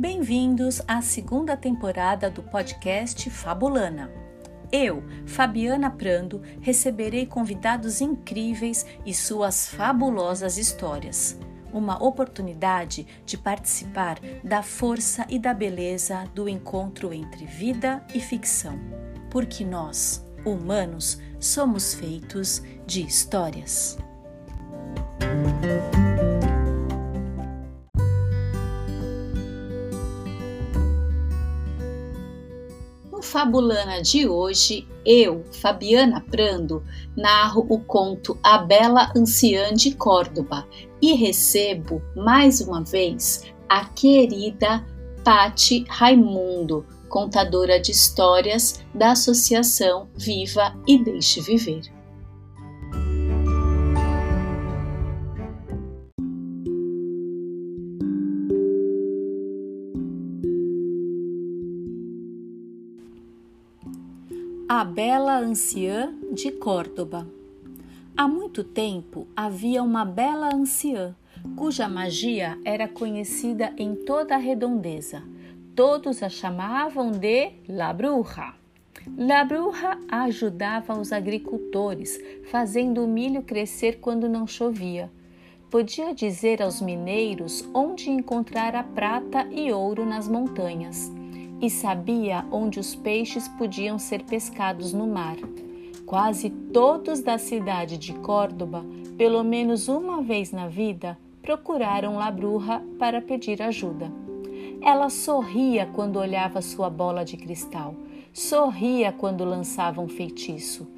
Bem-vindos à segunda temporada do podcast Fabulana. Eu, Fabiana Prando, receberei convidados incríveis e suas fabulosas histórias. Uma oportunidade de participar da força e da beleza do encontro entre vida e ficção. Porque nós, humanos, somos feitos de histórias. Fabulana de hoje, eu, Fabiana Prando, narro o conto A Bela Anciã de Córdoba e recebo mais uma vez a querida Pati Raimundo, contadora de histórias da Associação Viva e Deixe Viver. A Bela Anciã de Córdoba. Há muito tempo havia uma bela anciã, cuja magia era conhecida em toda a redondeza. Todos a chamavam de La Bruja. La Bruja ajudava os agricultores, fazendo o milho crescer quando não chovia. Podia dizer aos mineiros onde encontrar a prata e ouro nas montanhas e sabia onde os peixes podiam ser pescados no mar. Quase todos da cidade de Córdoba, pelo menos uma vez na vida, procuraram La Bruja para pedir ajuda. Ela sorria quando olhava sua bola de cristal, sorria quando lançava um feitiço.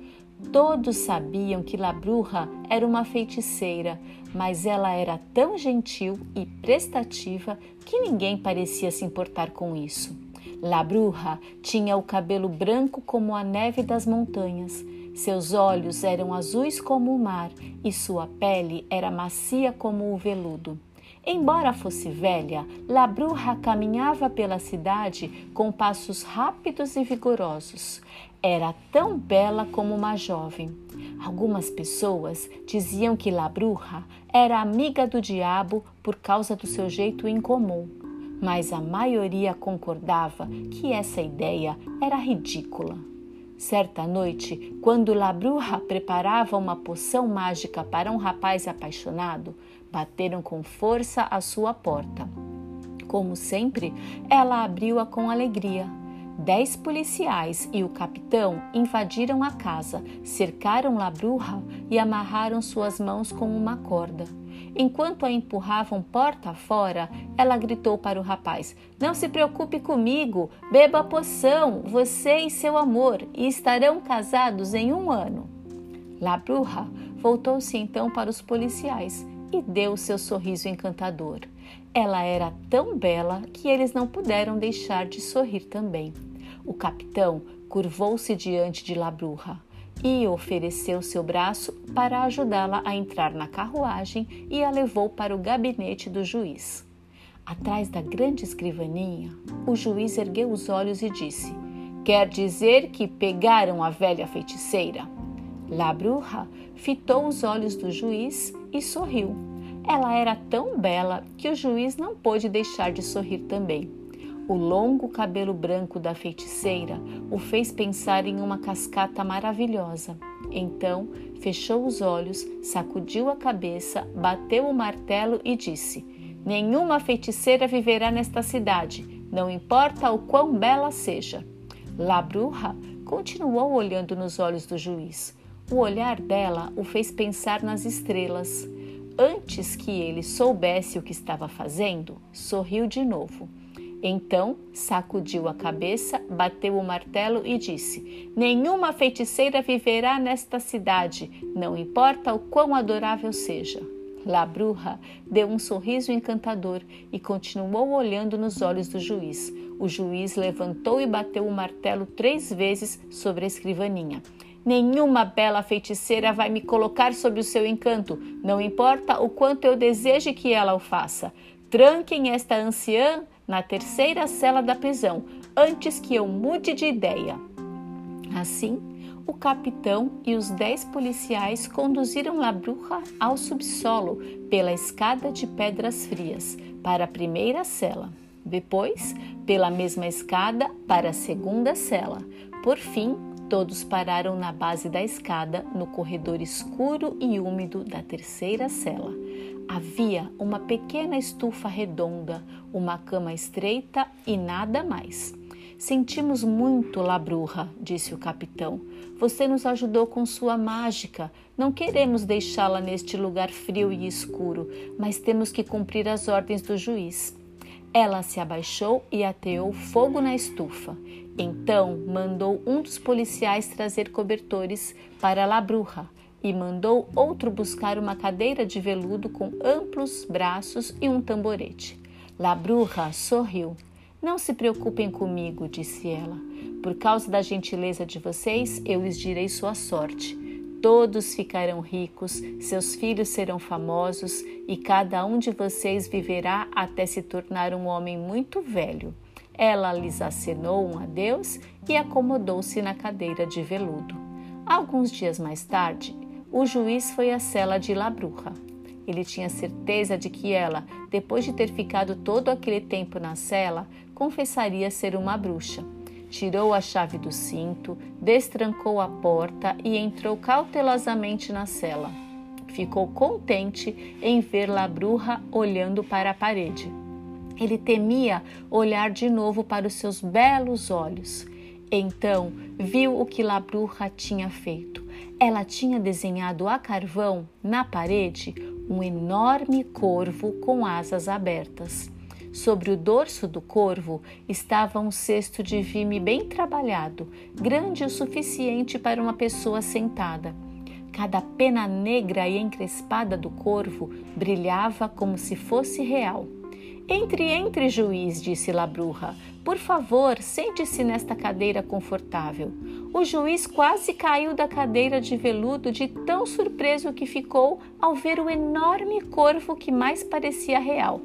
Todos sabiam que La Bruja era uma feiticeira, mas ela era tão gentil e prestativa que ninguém parecia se importar com isso. La Bruja tinha o cabelo branco como a neve das montanhas, seus olhos eram azuis como o mar e sua pele era macia como o veludo. Embora fosse velha, La Bruja caminhava pela cidade com passos rápidos e vigorosos. Era tão bela como uma jovem. Algumas pessoas diziam que La Bruja era amiga do diabo por causa do seu jeito incomum mas a maioria concordava que essa ideia era ridícula. Certa noite, quando La Bruja preparava uma poção mágica para um rapaz apaixonado, bateram com força à sua porta. Como sempre, ela abriu-a com alegria. Dez policiais e o capitão invadiram a casa, cercaram La Bruja e amarraram suas mãos com uma corda. Enquanto a empurravam porta fora, ela gritou para o rapaz: Não se preocupe comigo, beba a poção, você e seu amor, e estarão casados em um ano. La Bruja voltou-se então para os policiais e deu seu sorriso encantador. Ela era tão bela que eles não puderam deixar de sorrir também. O capitão curvou-se diante de La Bruja e ofereceu seu braço para ajudá-la a entrar na carruagem e a levou para o gabinete do juiz. Atrás da grande escrivaninha, o juiz ergueu os olhos e disse: Quer dizer que pegaram a velha feiticeira? La Bruja fitou os olhos do juiz e sorriu. Ela era tão bela que o juiz não pôde deixar de sorrir também. O longo cabelo branco da feiticeira o fez pensar em uma cascata maravilhosa. Então, fechou os olhos, sacudiu a cabeça, bateu o martelo e disse: Nenhuma feiticeira viverá nesta cidade, não importa o quão bela seja. La Bruja continuou olhando nos olhos do juiz. O olhar dela o fez pensar nas estrelas. Antes que ele soubesse o que estava fazendo, sorriu de novo. Então sacudiu a cabeça, bateu o martelo e disse: Nenhuma feiticeira viverá nesta cidade, não importa o quão adorável seja. La Bruja deu um sorriso encantador e continuou olhando nos olhos do juiz. O juiz levantou e bateu o martelo três vezes sobre a escrivaninha. Nenhuma bela feiticeira vai me colocar sob o seu encanto, não importa o quanto eu deseje que ela o faça. Tranquem esta anciã na terceira cela da prisão, antes que eu mude de ideia. Assim, o capitão e os dez policiais conduziram La Bruja ao subsolo pela escada de pedras frias para a primeira cela. Depois, pela mesma escada para a segunda cela. Por fim, todos pararam na base da escada, no corredor escuro e úmido da terceira cela. Havia uma pequena estufa redonda, uma cama estreita e nada mais. Sentimos muito, Labruja, disse o capitão. Você nos ajudou com sua mágica. Não queremos deixá-la neste lugar frio e escuro, mas temos que cumprir as ordens do juiz. Ela se abaixou e ateou fogo na estufa. Então mandou um dos policiais trazer cobertores para Labruja e mandou outro buscar uma cadeira de veludo com amplos braços e um tamborete. Labruja sorriu. Não se preocupem comigo, disse ela. Por causa da gentileza de vocês, eu lhes direi sua sorte. Todos ficarão ricos, seus filhos serão famosos e cada um de vocês viverá até se tornar um homem muito velho. Ela lhes acenou um adeus e acomodou-se na cadeira de veludo. Alguns dias mais tarde, o juiz foi à cela de Labruja. Ele tinha certeza de que ela, depois de ter ficado todo aquele tempo na cela, confessaria ser uma bruxa. Tirou a chave do cinto, destrancou a porta e entrou cautelosamente na cela. Ficou contente em ver La Bruja olhando para a parede. Ele temia olhar de novo para os seus belos olhos. Então viu o que La Bruja tinha feito. Ela tinha desenhado a carvão na parede um enorme corvo com asas abertas. Sobre o dorso do corvo estava um cesto de vime bem trabalhado, grande o suficiente para uma pessoa sentada. Cada pena negra e encrespada do corvo brilhava como se fosse real. Entre, entre, juiz, disse Labruja. Por favor, sente-se nesta cadeira confortável. O juiz quase caiu da cadeira de veludo de tão surpreso que ficou ao ver o enorme corvo que mais parecia real.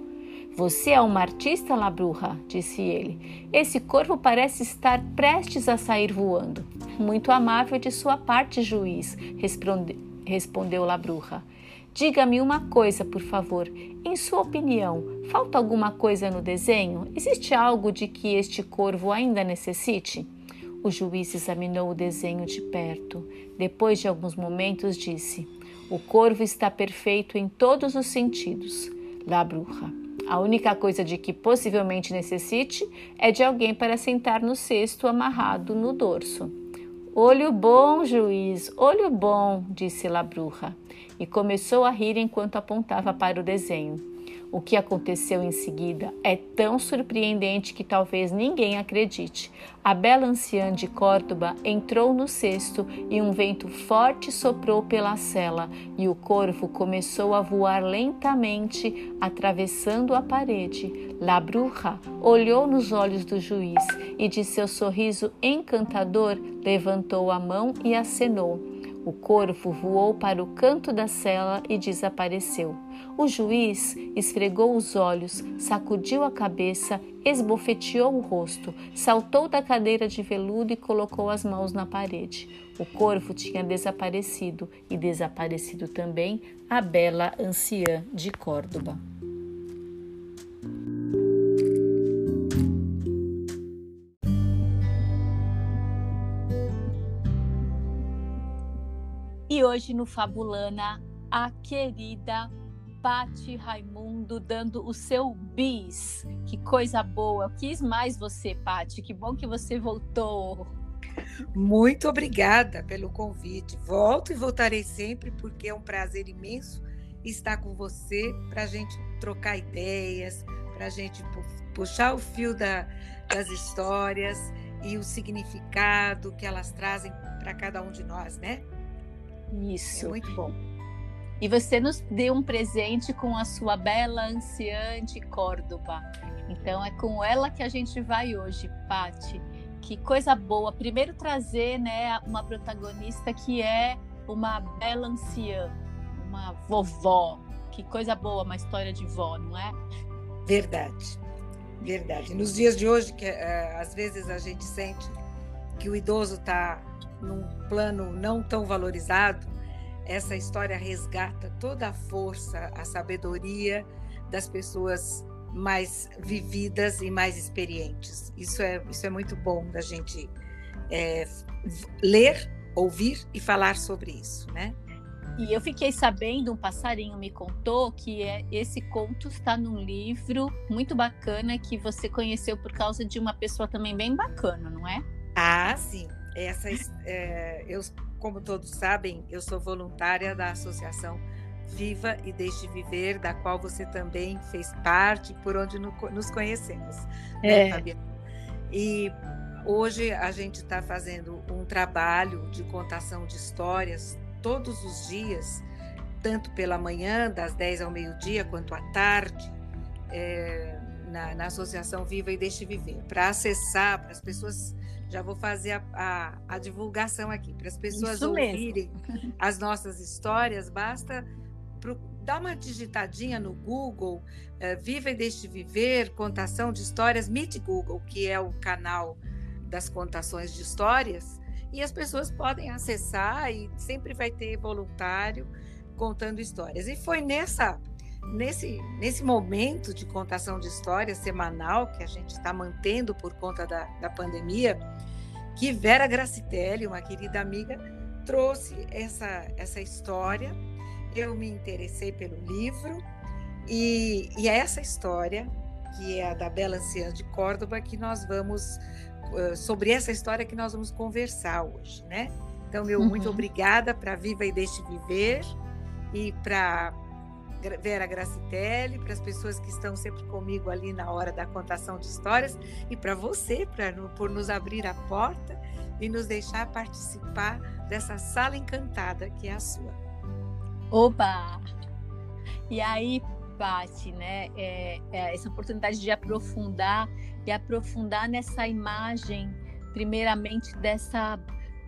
Você é uma artista, Labruja, disse ele. Esse corvo parece estar prestes a sair voando. Muito amável de sua parte, juiz, responde, respondeu Labruja. Diga-me uma coisa, por favor. Em sua opinião, falta alguma coisa no desenho? Existe algo de que este corvo ainda necessite? O juiz examinou o desenho de perto. Depois de alguns momentos, disse: O corvo está perfeito em todos os sentidos. La bruja. A única coisa de que possivelmente necessite é de alguém para sentar no cesto amarrado no dorso. Olho bom, juiz, olho bom, disse La Bruja, e começou a rir enquanto apontava para o desenho. O que aconteceu em seguida é tão surpreendente que talvez ninguém acredite. A bela anciã de Córdoba entrou no cesto e um vento forte soprou pela cela, e o corvo começou a voar lentamente, atravessando a parede. La Bruja olhou nos olhos do juiz e, de seu sorriso encantador, levantou a mão e acenou. O corvo voou para o canto da cela e desapareceu. O juiz esfregou os olhos, sacudiu a cabeça, esbofeteou o rosto, saltou da cadeira de veludo e colocou as mãos na parede. O corvo tinha desaparecido e desaparecido também a bela anciã de Córdoba. E hoje no Fabulana, a querida Pati Raimundo dando o seu bis. Que coisa boa. Eu quis mais você, Pati. Que bom que você voltou. Muito obrigada pelo convite. Volto e voltarei sempre porque é um prazer imenso estar com você para a gente trocar ideias, para a gente puxar o fio da, das histórias e o significado que elas trazem para cada um de nós, né? Isso. É muito bom. E você nos deu um presente com a sua bela anciã de Córdoba. Então é com ela que a gente vai hoje, Pati. Que coisa boa. Primeiro trazer, né, uma protagonista que é uma bela anciã, uma vovó. Que coisa boa, uma história de vó, não é? Verdade. Verdade. Nos dias de hoje que uh, às vezes a gente sente que o idoso está num plano não tão valorizado, essa história resgata toda a força, a sabedoria das pessoas mais vividas e mais experientes. Isso é, isso é muito bom da gente é, ler, ouvir e falar sobre isso, né? E eu fiquei sabendo, um passarinho me contou que é, esse conto está num livro muito bacana que você conheceu por causa de uma pessoa também bem bacana, não é? Ah, sim. Essa, é, eu, como todos sabem, eu sou voluntária da Associação Viva e Deixe Viver, da qual você também fez parte, por onde no, nos conhecemos. Né, é. Né, E hoje a gente está fazendo um trabalho de contação de histórias todos os dias, tanto pela manhã, das 10 ao meio-dia, quanto à tarde, é, na, na, Associação Viva e Deixe Viver. Para acessar, para as pessoas. Já vou fazer a, a, a divulgação aqui. Para as pessoas Isso ouvirem mesmo. as nossas histórias, basta pro, dar uma digitadinha no Google, é, Viva e Deixe Viver, contação de histórias, Meet Google, que é o canal das contações de histórias e as pessoas podem acessar e sempre vai ter voluntário contando histórias. E foi nessa nesse nesse momento de contação de histórias semanal que a gente está mantendo por conta da, da pandemia que Vera Gracitelli, uma querida amiga, trouxe essa essa história. Eu me interessei pelo livro e, e é essa história que é a da Bela Anciã de Córdoba que nós vamos eh, sobre essa história que nós vamos conversar hoje, né? Então, meu uhum. muito obrigada para Viva e Deixe Viver e para Vera Gracitelli, para as pessoas que estão sempre comigo ali na hora da contação de histórias e para você pra, por nos abrir a porta e nos deixar participar dessa sala encantada que é a sua. Oba! E aí, Pati, né? É, é essa oportunidade de aprofundar e aprofundar nessa imagem, primeiramente dessa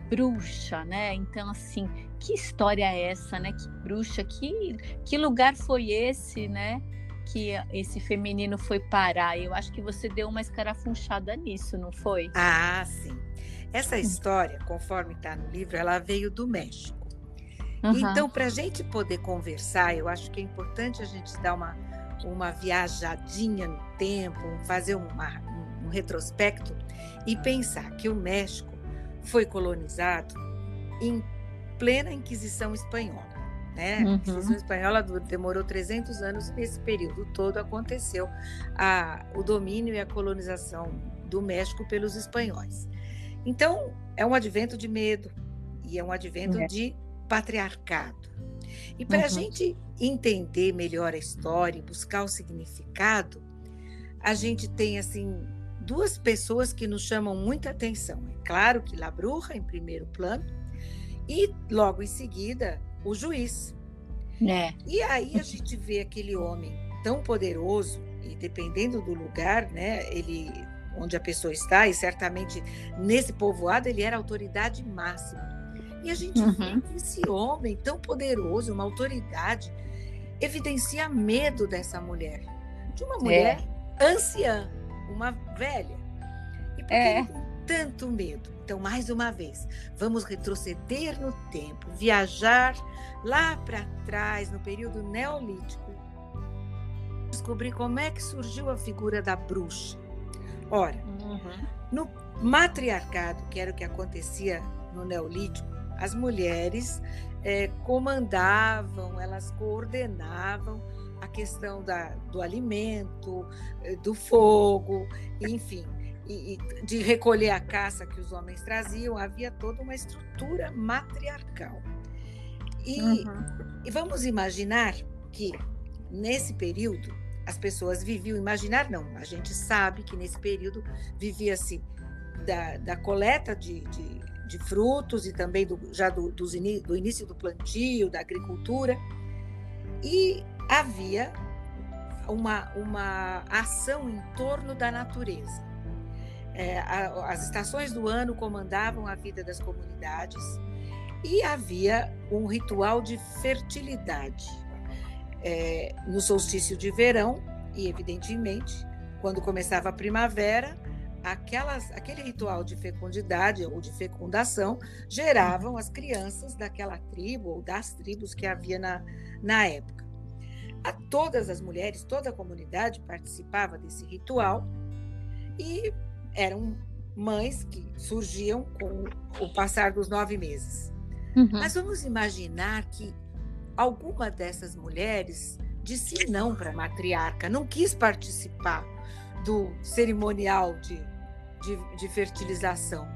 bruxa, né? Então, assim, que história é essa, né? Que bruxa, que, que lugar foi esse, né? Que esse feminino foi parar. Eu acho que você deu uma escarafunchada nisso, não foi? Ah, sim. Essa hum. história, conforme está no livro, ela veio do México. Uhum. Então, para a gente poder conversar, eu acho que é importante a gente dar uma, uma viajadinha no tempo, fazer uma, um, um retrospecto e pensar que o México foi colonizado em plena Inquisição Espanhola. Né? Uhum. A Inquisição Espanhola demorou 300 anos e nesse período todo aconteceu a, o domínio e a colonização do México pelos espanhóis. Então, é um advento de medo e é um advento é. de patriarcado. E para a uhum. gente entender melhor a história e buscar o significado, a gente tem assim duas pessoas que nos chamam muita atenção. É claro que La Bruja em primeiro plano e logo em seguida o juiz. É. E aí a gente vê aquele homem tão poderoso e dependendo do lugar, né, ele onde a pessoa está e certamente nesse povoado ele era autoridade máxima. E a gente uhum. vê que esse homem tão poderoso, uma autoridade, evidencia medo dessa mulher. De uma mulher é. anciã, uma velha. E por que é. tem tanto medo? Então, mais uma vez, vamos retroceder no tempo, viajar lá para trás, no período neolítico, descobrir como é que surgiu a figura da bruxa. Ora, uhum. no matriarcado, que era o que acontecia no neolítico, as mulheres é, comandavam, elas coordenavam a questão da, do alimento, eh, do fogo, enfim, e, e de recolher a caça que os homens traziam, havia toda uma estrutura matriarcal. E, uhum. e vamos imaginar que nesse período as pessoas viviam, imaginar não, a gente sabe que nesse período vivia-se da, da coleta de, de de frutos e também do, já do, do, do início do plantio, da agricultura. E havia uma, uma ação em torno da natureza. É, a, as estações do ano comandavam a vida das comunidades e havia um ritual de fertilidade. É, no solstício de verão, e evidentemente, quando começava a primavera, aquelas, aquele ritual de fecundidade ou de fecundação geravam as crianças daquela tribo ou das tribos que havia na, na época. a todas as mulheres, toda a comunidade participava desse ritual e eram mães que surgiam com o passar dos nove meses. Uhum. Mas vamos imaginar que alguma dessas mulheres disse não para a matriarca, não quis participar do cerimonial de, de, de fertilização.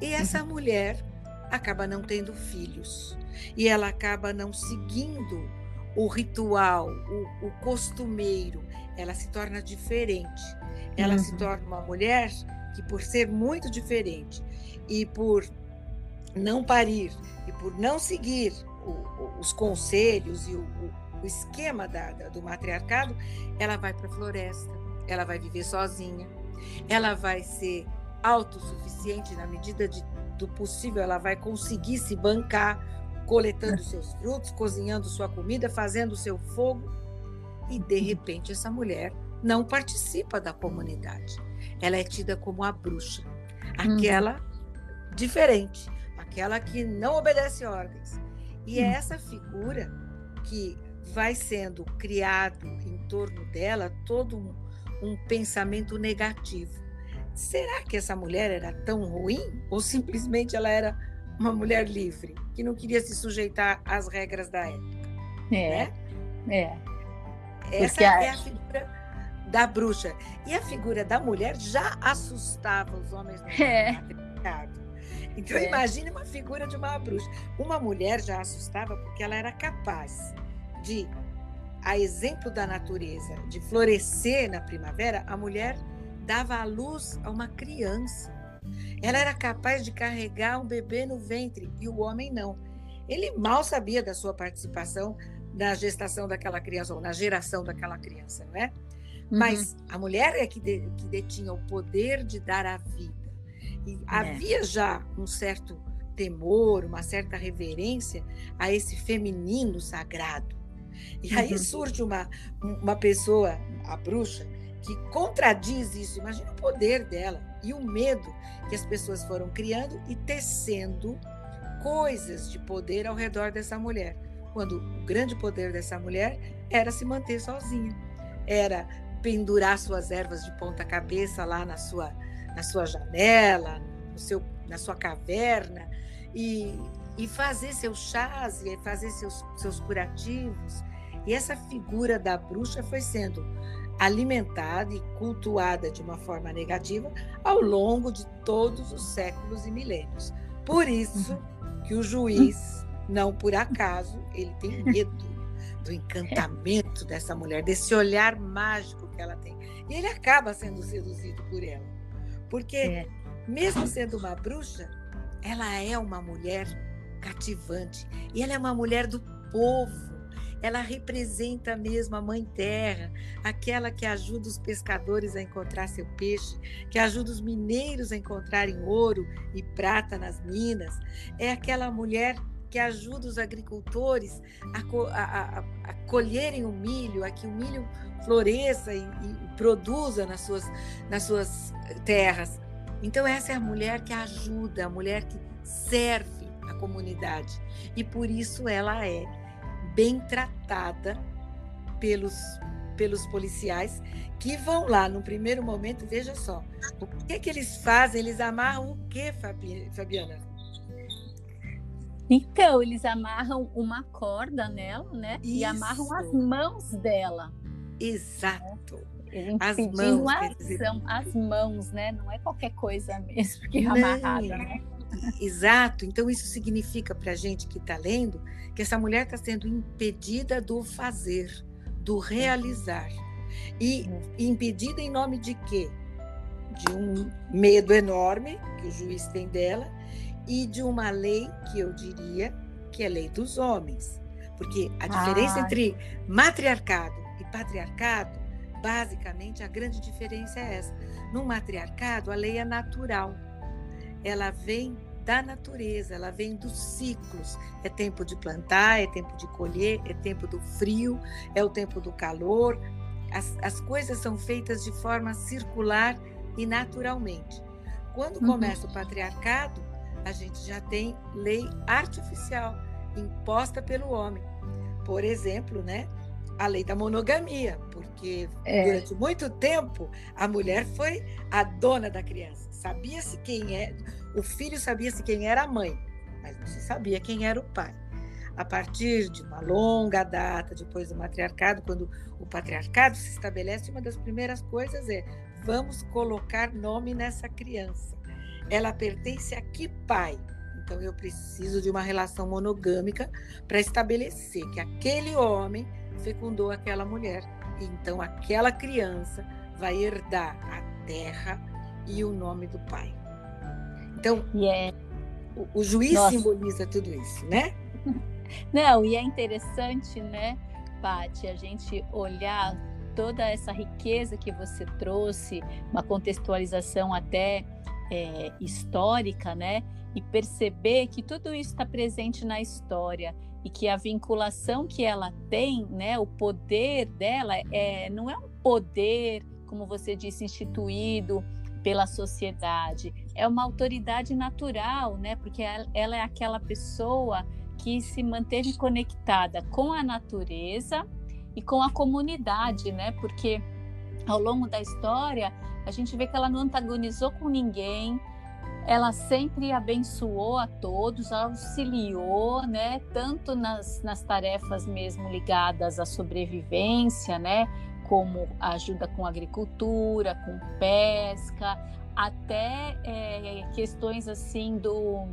E essa uhum. mulher acaba não tendo filhos. E ela acaba não seguindo o ritual, o, o costumeiro. Ela se torna diferente. Ela uhum. se torna uma mulher que, por ser muito diferente e por não parir e por não seguir o, os conselhos e o, o esquema da, da, do matriarcado, ela vai para a floresta, ela vai viver sozinha, ela vai ser autossuficiente na medida de, do possível, ela vai conseguir se bancar coletando seus frutos, cozinhando sua comida, fazendo seu fogo. E de repente essa mulher não participa da comunidade. Ela é tida como a bruxa, aquela uhum. diferente, aquela que não obedece ordens. E é essa figura que vai sendo criado em torno dela todo um, um pensamento negativo. Será que essa mulher era tão ruim ou simplesmente ela era uma mulher livre que não queria se sujeitar às regras da época? É. Né? É. Essa é a figura da bruxa. E a figura da mulher já assustava os homens no é. Então é. imagine uma figura de uma bruxa. Uma mulher já assustava porque ela era capaz de, a exemplo da natureza, de florescer na primavera, a mulher dava à luz a uma criança. Ela era capaz de carregar um bebê no ventre e o homem não. Ele mal sabia da sua participação na gestação daquela criança ou na geração daquela criança, não é? Uhum. Mas a mulher é que, de, que detinha o poder de dar a vida. E é. havia já um certo temor, uma certa reverência a esse feminino sagrado. E aí uhum. surge uma, uma pessoa, a bruxa, que contradiz isso. Imagina o poder dela e o medo que as pessoas foram criando e tecendo coisas de poder ao redor dessa mulher. Quando o grande poder dessa mulher era se manter sozinha, era pendurar suas ervas de ponta cabeça lá na sua, na sua janela, no seu, na sua caverna e, e fazer seus chás e fazer seus, seus curativos. E essa figura da bruxa foi sendo alimentada e cultuada de uma forma negativa ao longo de todos os séculos e milênios. Por isso que o juiz, não por acaso, ele tem medo do encantamento dessa mulher, desse olhar mágico que ela tem. E ele acaba sendo seduzido por ela. Porque, é. mesmo sendo uma bruxa, ela é uma mulher cativante. E ela é uma mulher do povo ela representa mesmo a Mãe Terra, aquela que ajuda os pescadores a encontrar seu peixe, que ajuda os mineiros a encontrarem ouro e prata nas minas. É aquela mulher que ajuda os agricultores a, a, a, a colherem o milho, a que o milho floresça e, e produza nas suas, nas suas terras. Então, essa é a mulher que ajuda, a mulher que serve a comunidade. E por isso ela é bem tratada pelos, pelos policiais que vão lá no primeiro momento, veja só, o que, que eles fazem? Eles amarram o que, Fabiana? Então, eles amarram uma corda nela, né? Isso. E amarram as mãos dela. Exato. Né? As mãos. A ação, as mãos, né? Não é qualquer coisa mesmo que é amarrada, né? Exato. Então, isso significa para a gente que está lendo que essa mulher está sendo impedida do fazer, do realizar. E impedida em nome de quê? De um medo enorme que o juiz tem dela e de uma lei que eu diria que é lei dos homens. Porque a diferença ah. entre matriarcado e patriarcado, basicamente, a grande diferença é essa. No matriarcado, a lei é natural ela vem da natureza, ela vem dos ciclos. É tempo de plantar, é tempo de colher, é tempo do frio, é o tempo do calor. As, as coisas são feitas de forma circular e naturalmente. Quando uhum. começa o patriarcado, a gente já tem lei artificial imposta pelo homem. Por exemplo, né, a lei da monogamia, porque é. durante muito tempo a mulher foi a dona da criança. Sabia-se quem é, o filho sabia-se quem era a mãe, mas não se sabia quem era o pai. A partir de uma longa data depois do matriarcado, quando o patriarcado se estabelece, uma das primeiras coisas é vamos colocar nome nessa criança. Ela pertence a que pai? Então eu preciso de uma relação monogâmica para estabelecer que aquele homem fecundou aquela mulher. Então aquela criança vai herdar a terra e o nome do pai. Então, yeah. o, o, juiz Nossa. simboliza tudo isso, né? Não, e é interessante, né, Paty, a gente olhar toda essa riqueza que você trouxe, uma contextualização até é, histórica, né? E perceber que tudo isso está presente na história e que a vinculação que ela tem, né, o poder dela é, não é um poder, como você disse, instituído pela sociedade, é uma autoridade natural, né, porque ela é aquela pessoa que se manteve conectada com a natureza e com a comunidade, né, porque ao longo da história a gente vê que ela não antagonizou com ninguém, ela sempre abençoou a todos, auxiliou, né, tanto nas, nas tarefas mesmo ligadas à sobrevivência, né, como ajuda com agricultura, com pesca, até é, questões assim do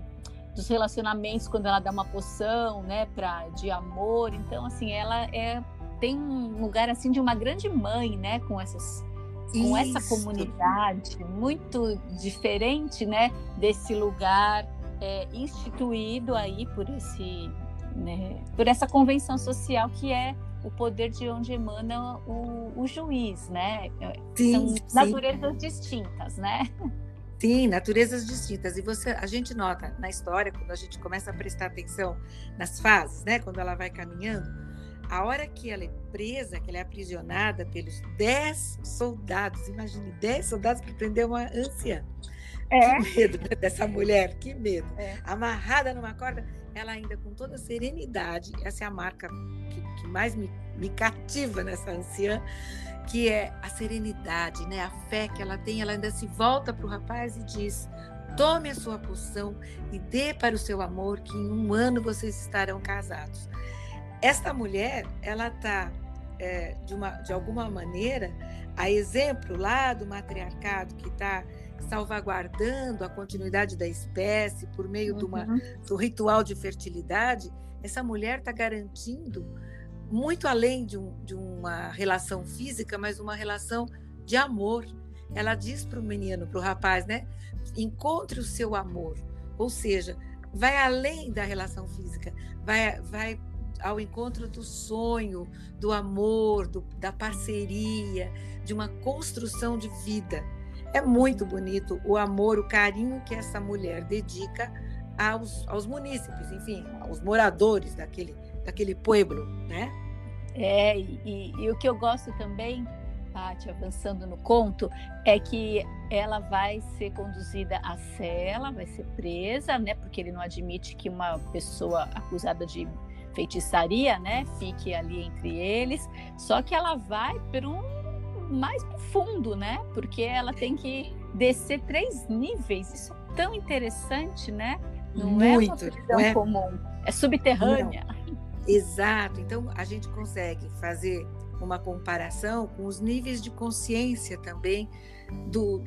dos relacionamentos quando ela dá uma poção, né, para de amor. Então assim, ela é tem um lugar assim de uma grande mãe, né, com essas com Isso. essa comunidade muito diferente, né, desse lugar é, instituído aí por esse, né, por essa convenção social que é o poder de onde emana o, o juiz, né? Sim, São naturezas sim. distintas, né? Sim, naturezas distintas. E você, a gente nota na história quando a gente começa a prestar atenção nas fases, né? Quando ela vai caminhando, a hora que ela é presa, que ela é aprisionada pelos dez soldados, imagine, dez soldados para prender uma anciã. É. Que medo né, dessa mulher, que medo. É. Amarrada numa corda, ela ainda com toda serenidade, essa é a marca que, que mais me, me cativa nessa anciã, que é a serenidade, né? a fé que ela tem, ela ainda se volta para o rapaz e diz: tome a sua poção e dê para o seu amor, que em um ano vocês estarão casados. Esta mulher, ela está, é, de, uma, de alguma maneira, a exemplo lá do matriarcado que está salvaguardando a continuidade da espécie por meio uhum. de uma, do ritual de fertilidade, essa mulher está garantindo muito além de, um, de, uma relação física, mas uma relação de amor. Ela diz para o menino, para o rapaz, né? Encontre o seu amor. Ou seja, vai além da relação física, vai, vai ao encontro do sonho, do amor, do, da parceria, de uma construção de vida. É muito bonito o amor, o carinho que essa mulher dedica aos, aos munícipes, enfim, aos moradores daquele, daquele pueblo, né? É, e, e, o que eu gosto também, Paty, avançando no conto, é que ela vai ser conduzida à cela, vai ser presa, né? Porque ele não admite que uma pessoa acusada de feitiçaria, né, fique ali entre eles. Só que ela vai para um mais profundo, né? Porque ela tem que descer três níveis. Isso é tão interessante, né? Não Muito, é uma prisão é... comum, é subterrânea. Não. Exato. Então a gente consegue fazer uma comparação com os níveis de consciência também do,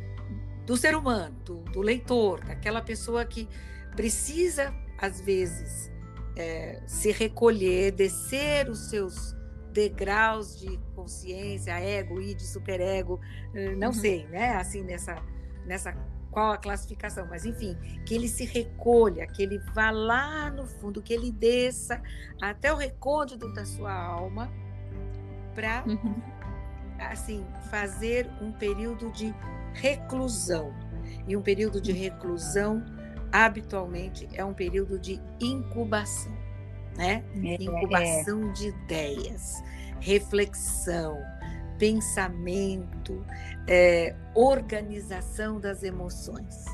do ser humano, do, do leitor, daquela pessoa que precisa, às vezes, é, se recolher, descer os seus degraus de consciência, ego, id, superego, eh, não uhum. sei, né? Assim, nessa, nessa qual a classificação, mas enfim, que ele se recolha, que ele vá lá no fundo, que ele desça até o recôndito da sua alma para uhum. assim fazer um período de reclusão. E um período de reclusão habitualmente é um período de incubação, né? É, incubação é. de ideias, reflexão, pensamento, é, organização das emoções,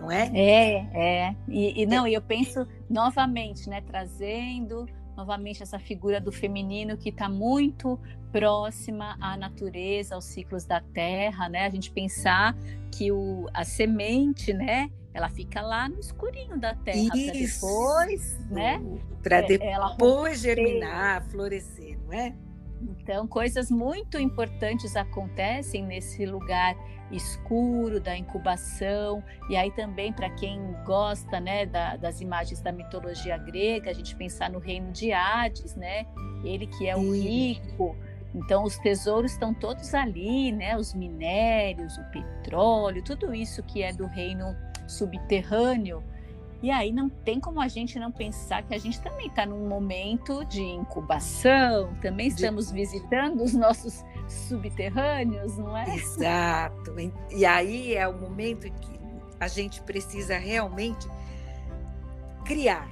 não é? É, é. E, e não, e eu penso novamente, né, trazendo novamente essa figura do feminino que está muito próxima à natureza, aos ciclos da terra, né? A gente pensar que o, a semente, né? Ela fica lá no escurinho da terra para depois, né? Para é, depois germinar, florescer, não é? Então, coisas muito importantes acontecem nesse lugar escuro da incubação. E aí também para quem gosta, né, da, das imagens da mitologia grega, a gente pensar no reino de Hades, né? Ele que é o rico. Então os tesouros estão todos ali, né? Os minérios, o petróleo, tudo isso que é do reino subterrâneo e aí não tem como a gente não pensar que a gente também está num momento de incubação, também estamos visitando os nossos subterrâneos, não é? Exato. E aí é o momento em que a gente precisa realmente criar,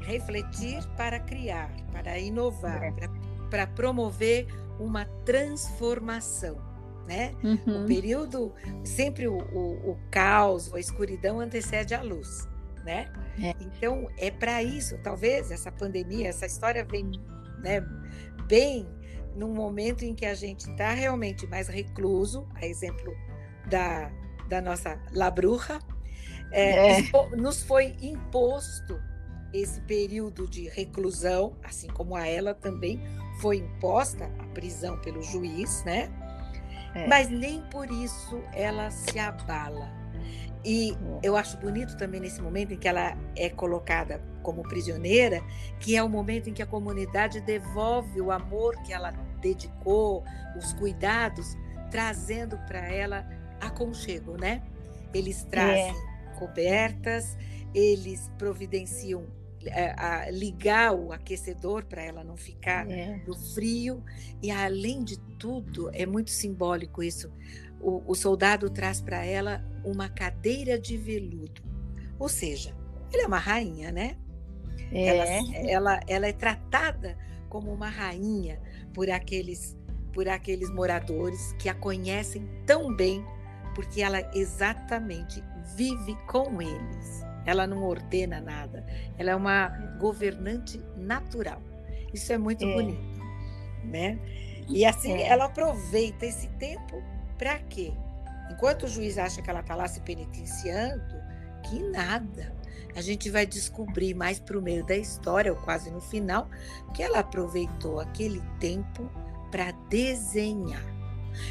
refletir para criar, para inovar, é. para, para promover uma transformação. Né? Uhum. O período, sempre o, o, o caos, a escuridão antecede a luz né? É. Então, é para isso, talvez essa pandemia, essa história vem né, bem num momento em que a gente está realmente mais recluso, a exemplo da, da nossa labruja, é, é. nos foi imposto esse período de reclusão, assim como a ela também foi imposta a prisão pelo juiz, né? É. Mas nem por isso ela se abala. E eu acho bonito também nesse momento em que ela é colocada como prisioneira, que é o momento em que a comunidade devolve o amor que ela dedicou, os cuidados, trazendo para ela aconchego, né? Eles trazem é. cobertas, eles providenciam é, a, ligar o aquecedor para ela não ficar é. no frio e além de tudo é muito simbólico isso o, o soldado traz para ela uma cadeira de veludo. Ou seja, ela é uma rainha, né? É. Ela, ela, ela é tratada como uma rainha por aqueles, por aqueles moradores que a conhecem tão bem, porque ela exatamente vive com eles. Ela não ordena nada. Ela é uma governante natural. Isso é muito é. bonito, né? E assim, é. ela aproveita esse tempo para quê? Enquanto o juiz acha que ela está lá se penitenciando, que nada. A gente vai descobrir mais para o meio da história, ou quase no final, que ela aproveitou aquele tempo para desenhar.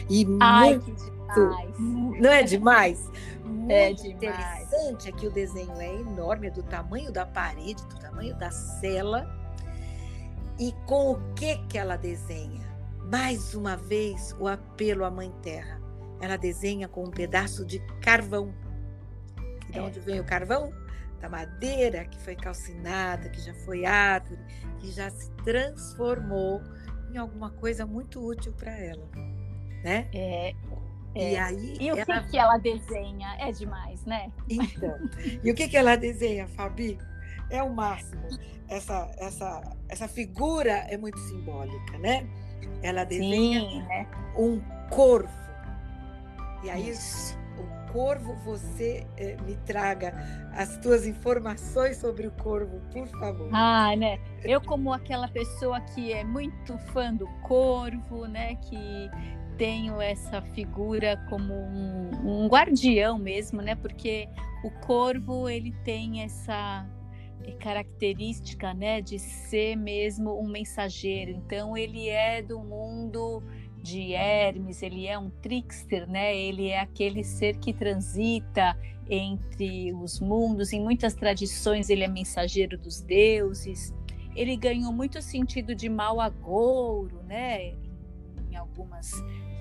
E Ai, muito, demais. não é demais? Muito é demais. interessante é que o desenho é enorme, é do tamanho da parede, do tamanho da cela. E com o que que ela desenha? Mais uma vez, o apelo à Mãe Terra. Ela desenha com um pedaço de carvão. E de é. onde vem o carvão? Da madeira que foi calcinada, que já foi árvore, que já se transformou em alguma coisa muito útil para ela, né? É, é. E aí e o ela... que, que ela desenha é demais, né? Então, e o que que ela desenha, Fabi? É o máximo. Essa essa essa figura é muito simbólica, né? Ela desenha Sim, né? um corvo. E aí, Isso. Corvo, você eh, me traga as tuas informações sobre o corvo, por favor. Ah, né? Eu, como aquela pessoa que é muito fã do corvo, né? Que tenho essa figura como um, um guardião mesmo, né? Porque o corvo, ele tem essa característica, né, de ser mesmo um mensageiro. Então ele é do mundo de Hermes, ele é um trickster, né? Ele é aquele ser que transita entre os mundos. Em muitas tradições ele é mensageiro dos deuses. Ele ganhou muito sentido de mal agouro, né? Em algumas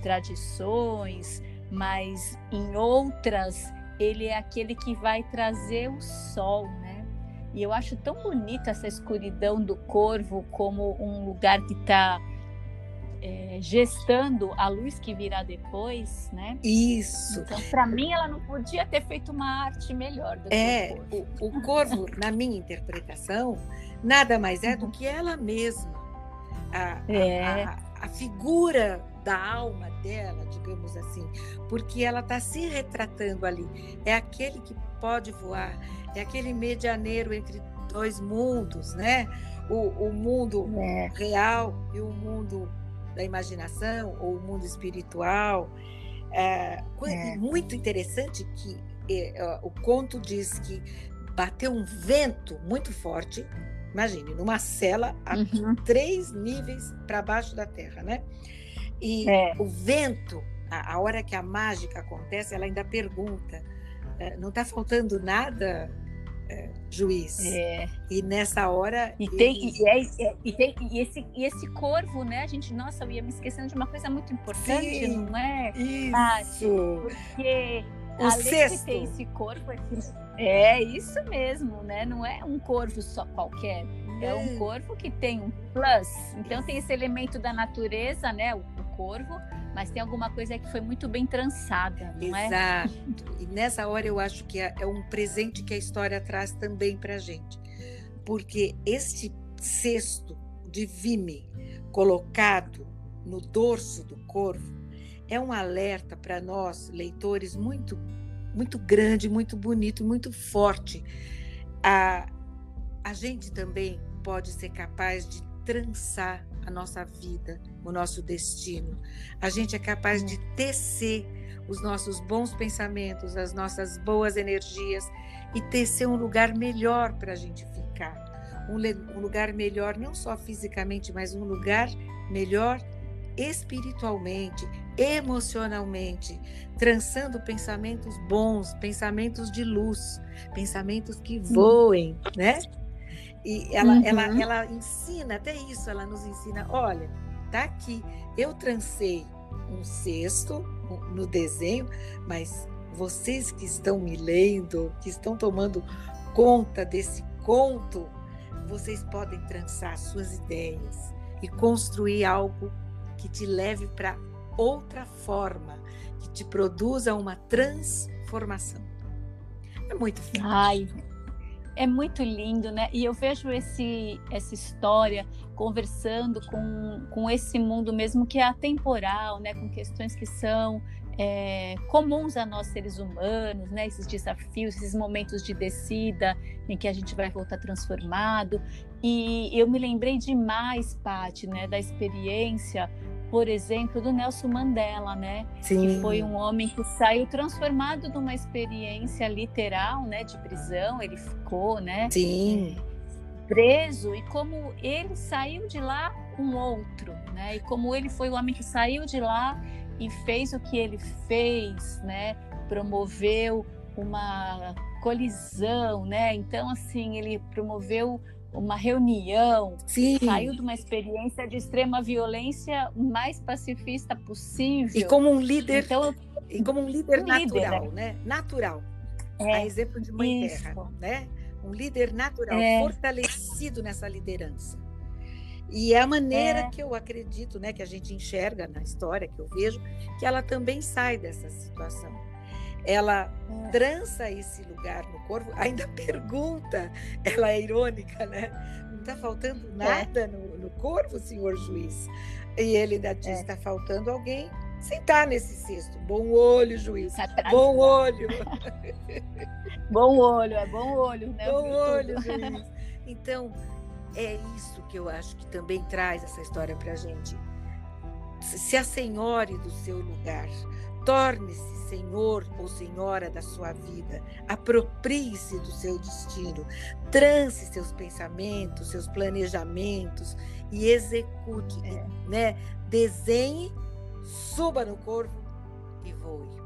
tradições, mas em outras ele é aquele que vai trazer o sol, né? E eu acho tão bonita essa escuridão do corvo como um lugar que está é, gestando a luz que virá depois, né? Isso. Então, para mim, ela não podia ter feito uma arte melhor do é, que o corvo. O, o corvo, na minha interpretação, nada mais é do uhum. que ela mesma. A, é. a, a, a figura da alma dela, digamos assim, porque ela está se retratando ali. É aquele que pode voar, é aquele medianeiro entre dois mundos, né? O, o mundo é. real e o mundo da imaginação ou o mundo espiritual. É, é. Muito interessante que é, o conto diz que bateu um vento muito forte, imagine, numa cela a uhum. três níveis para baixo da terra, né? E é. o vento, a, a, hora que a mágica acontece, ela ainda pergunta: é, não está faltando nada, é, juiz? É. E nessa hora. E tem, ele... e, é, é, e, tem e, esse, e esse corvo, né? A gente, nossa, eu ia me esquecendo de uma coisa muito importante, Sim, não é? Isso. Ah, porque o além sexto. de ter esse corvo, é isso mesmo, né? Não é um corvo só qualquer. É um corvo que tem um plus. Então tem esse elemento da natureza, né? O, o corvo, mas tem alguma coisa que foi muito bem trançada, não é? Exato. E nessa hora eu acho que é, é um presente que a história traz também para gente, porque este cesto de vime colocado no dorso do corvo é um alerta para nós leitores muito muito grande, muito bonito, muito forte. A, a gente também pode ser capaz de trançar a nossa vida, o nosso destino. A gente é capaz de tecer os nossos bons pensamentos, as nossas boas energias e tecer um lugar melhor para a gente ficar. Um, um, lugar melhor, não só fisicamente, mas um lugar melhor espiritualmente, emocionalmente, trançando pensamentos bons, pensamentos de luz, pensamentos que voem, né? E ela, uhum. ela, ela ensina até isso, ela nos ensina, olha, tá aqui, eu trancei um cesto no desenho, mas vocês que estão me lendo, que estão tomando conta desse conto, vocês podem trançar suas ideias e construir algo que te leve para outra forma, que te produza uma transformação. É muito forte. Ai, é muito lindo, né? E eu vejo esse, essa história conversando com, com esse mundo mesmo que é atemporal, né? Com questões que são é, comuns a nós seres humanos, né? Esses desafios, esses momentos de descida em que a gente vai voltar transformado. E eu me lembrei demais, Paty, né? Da experiência por exemplo, do Nelson Mandela, né? Sim. Que foi um homem que saiu transformado de uma experiência literal, né, de prisão, ele ficou, né? Sim. Preso e como ele saiu de lá um outro, né? E como ele foi o homem que saiu de lá e fez o que ele fez, né? Promoveu uma colisão, né? Então assim, ele promoveu uma reunião, Sim. saiu de uma experiência de extrema violência mais pacifista possível. E como um líder, então, e como um líder um natural, líder, né? Natural. É, a exemplo de Mãe isso. Terra, né? Um líder natural, é. fortalecido nessa liderança. E é a maneira é. que eu acredito, né, que a gente enxerga na história que eu vejo, que ela também sai dessa situação ela hum. trança esse lugar no corpo, ainda pergunta, ela é irônica, né? Não está faltando é. nada é. no, no corpo, senhor juiz? E ele ainda diz: está é. faltando alguém sentar nesse cesto. Bom olho, juiz. Tá bom olho. bom olho, é bom olho, né? Bom olho, juiz. Então, é isso que eu acho que também traz essa história para a gente. Se a senhora do seu lugar, Torne-se senhor ou senhora da sua vida. Aproprie-se do seu destino. Trance seus pensamentos, seus planejamentos e execute, é. né? Desenhe, suba no corpo e voe.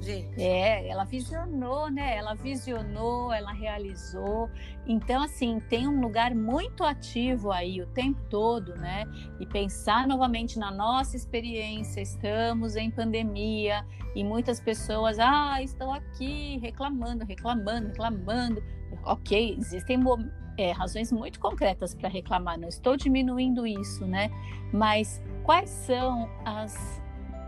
Gente. É, ela visionou, né? Ela visionou, ela realizou. Então, assim, tem um lugar muito ativo aí o tempo todo, né? E pensar novamente na nossa experiência. Estamos em pandemia e muitas pessoas, ah, estão aqui reclamando, reclamando, reclamando. Ok, existem é, razões muito concretas para reclamar, não estou diminuindo isso, né? Mas quais são as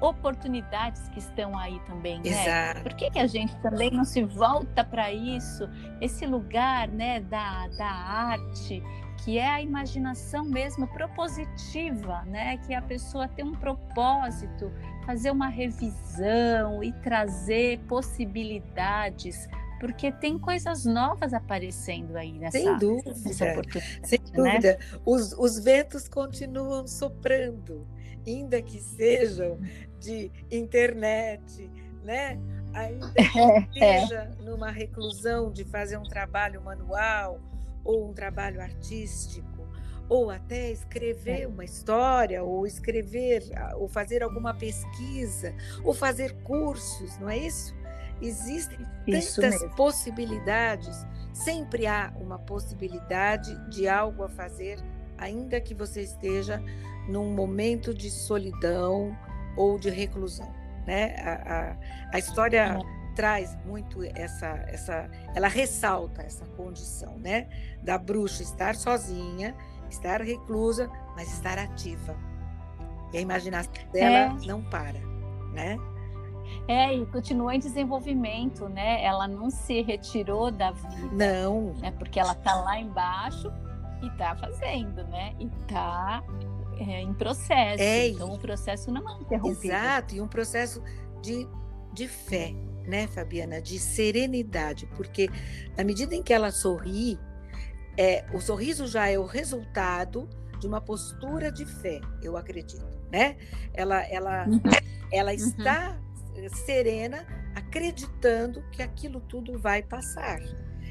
oportunidades que estão aí também, né? Exato. Por que, que a gente também não se volta para isso? Esse lugar, né, da, da arte, que é a imaginação mesmo propositiva, né? Que a pessoa tem um propósito, fazer uma revisão e trazer possibilidades porque tem coisas novas aparecendo aí nessa, sem dúvida, nessa oportunidade. Sem né? dúvida. Né? Os, os ventos continuam soprando, ainda que sejam de internet, né? Ainda que é, é. seja é. numa reclusão de fazer um trabalho manual ou um trabalho artístico ou até escrever uma história, ou escrever, ou fazer alguma pesquisa, ou fazer cursos, não é isso? Existem tantas possibilidades, sempre há uma possibilidade de algo a fazer, ainda que você esteja num momento de solidão ou de reclusão. Né? A, a, a história é. traz muito essa, essa, ela ressalta essa condição, né, da bruxa estar sozinha, estar reclusa, mas estar ativa. E a imaginação dela é. não para, né? É, e continua em desenvolvimento, né? Ela não se retirou da vida. Não. É porque ela tá lá embaixo e tá fazendo, né? E tá é, em processo. É, então o processo não é interrompido. Exato, e um processo de, de fé, né, Fabiana? De serenidade, porque na medida em que ela sorri, é, o sorriso já é o resultado de uma postura de fé, eu acredito, né? Ela, ela, uhum. ela uhum. está uhum. serena, acreditando que aquilo tudo vai passar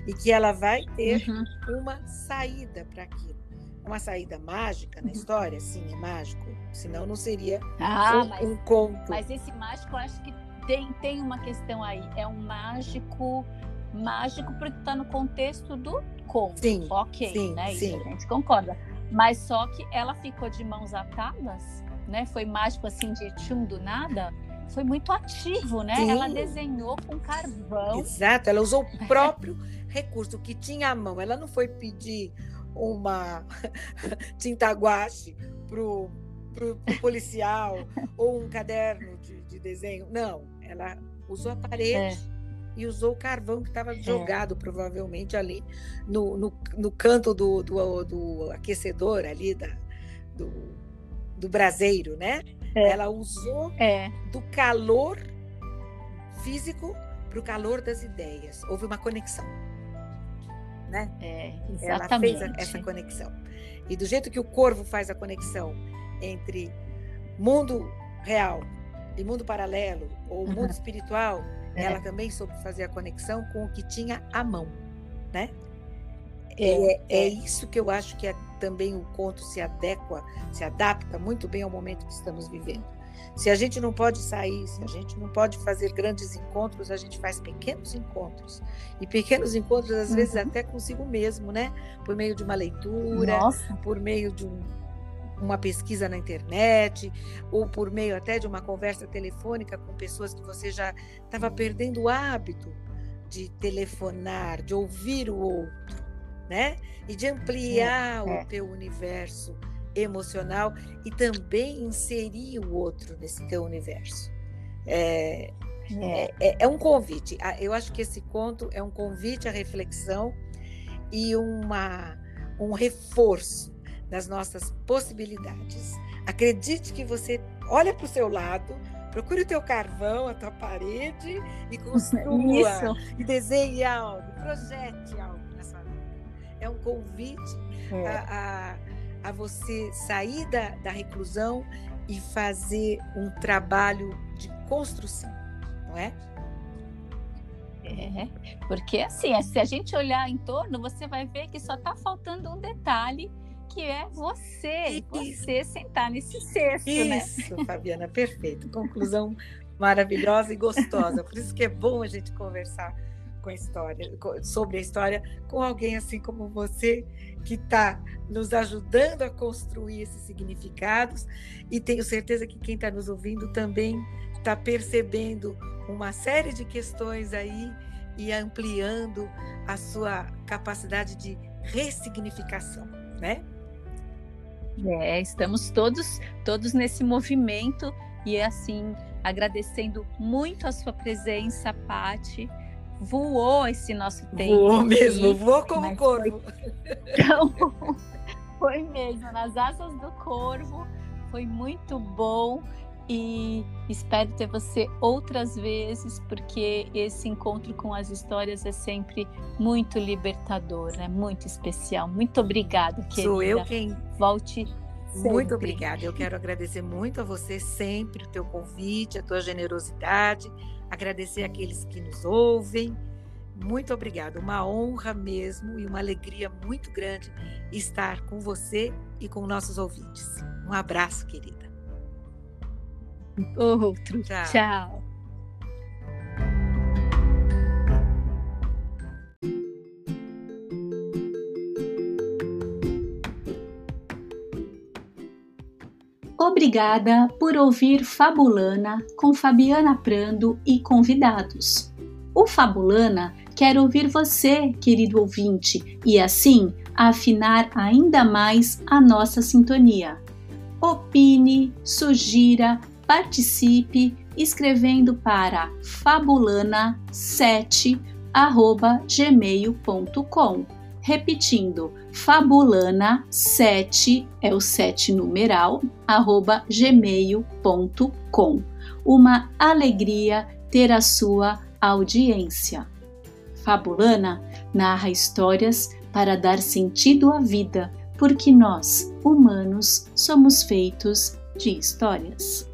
e que ela vai ter uhum. uma saída para aquilo. Uma saída mágica na história, sim, é mágico, senão não seria ah, um, mas, um conto. Mas esse mágico, eu acho que tem, tem uma questão aí, é um mágico mágico porque está no contexto do conto. Sim, ok, sim, né? Sim. Isso a gente concorda. Mas só que ela ficou de mãos atadas, né? Foi mágico assim de tchum do nada. Foi muito ativo, né? Sim. Ela desenhou com carvão. Exato, ela usou o próprio recurso que tinha à mão. Ela não foi pedir uma tinta guache pro, pro, pro policial ou um caderno de, de, desenho. Não, ela usou a parede. É e usou o carvão que estava é. jogado, é. provavelmente, ali no, no, no canto do, do, do, aquecedor ali, da, do, do braseiro, né? É. Ela usou é. do calor físico para o calor das ideias. Houve uma conexão. Né? É, exatamente. Ela fez essa conexão. E do jeito que o corvo faz a conexão entre mundo real e mundo paralelo, ou mundo espiritual, é. ela também soube fazer a conexão com o que tinha à mão, né? É, é, é, isso que eu acho que é, também o conto se adequa, se adapta muito bem ao momento que estamos vivendo. Se a gente não pode sair, se a gente não pode fazer grandes encontros, a gente faz pequenos encontros. E pequenos encontros, às uhum. vezes, até consigo mesmo, né? Por meio de uma leitura, Nossa. por meio de um, uma pesquisa na internet, ou por meio até de uma conversa telefônica com pessoas que você já estava perdendo o hábito de telefonar, de ouvir o outro, né? E de ampliar é, é. o teu universo emocional e também inserir o outro nesse teu universo. É, é. é, é um convite. Eu acho que esse conto é um convite à reflexão e uma, um reforço das nossas possibilidades. Acredite que você olha para o seu lado, procure o teu carvão, a tua parede e construa Isso. e desenhe algo, projete algo na sua vida. É um convite é. A, a, a, você sair da, da reclusão e fazer um trabalho de construção, não é? É, porque assim, se a gente olhar em torno, você vai ver que só está faltando um detalhe que é você, Isso. você sentar nesse cesto, né? Isso, né? Fabiana, perfeito. Conclusão maravilhosa e gostosa. Por isso que é bom a gente conversar com a história, sobre a história, com alguém assim como você, que está nos ajudando a construir esses significados. E tenho certeza que quem está nos ouvindo também está percebendo uma série de questões aí e ampliando a sua capacidade de ressignificação, né? É, estamos todos todos nesse movimento e assim agradecendo muito a sua presença, Pati. Voou esse nosso tempo. Voou mesmo, voou como corvo. Foi... Então, foi mesmo, nas asas do corvo. Foi muito bom. e espero ter você outras vezes, porque esse encontro com as histórias é sempre muito libertador, é muito especial. Muito obrigada, querida. Sou eu quem volte Sempre. Muito obrigada. Eu quero agradecer muito a você sempre o teu convite, a tua generosidade, agradecer aqueles que nos ouvem. Muito obrigada. Uma honra mesmo e uma alegria muito grande estar com você e com nossos ouvintes. Um abraço, querida. Outro. Tchau. Tchau. Obrigada por ouvir Fabulana com Fabiana Prando e convidados. O Fabulana quer ouvir você, querido ouvinte, e assim afinar ainda mais a nossa sintonia. Opine, sugira, participe escrevendo para fabulana7@gmail.com. Repetindo, fabulana7 é o 7 numeral, arroba gmail.com. Uma alegria ter a sua audiência. Fabulana narra histórias para dar sentido à vida, porque nós, humanos, somos feitos de histórias.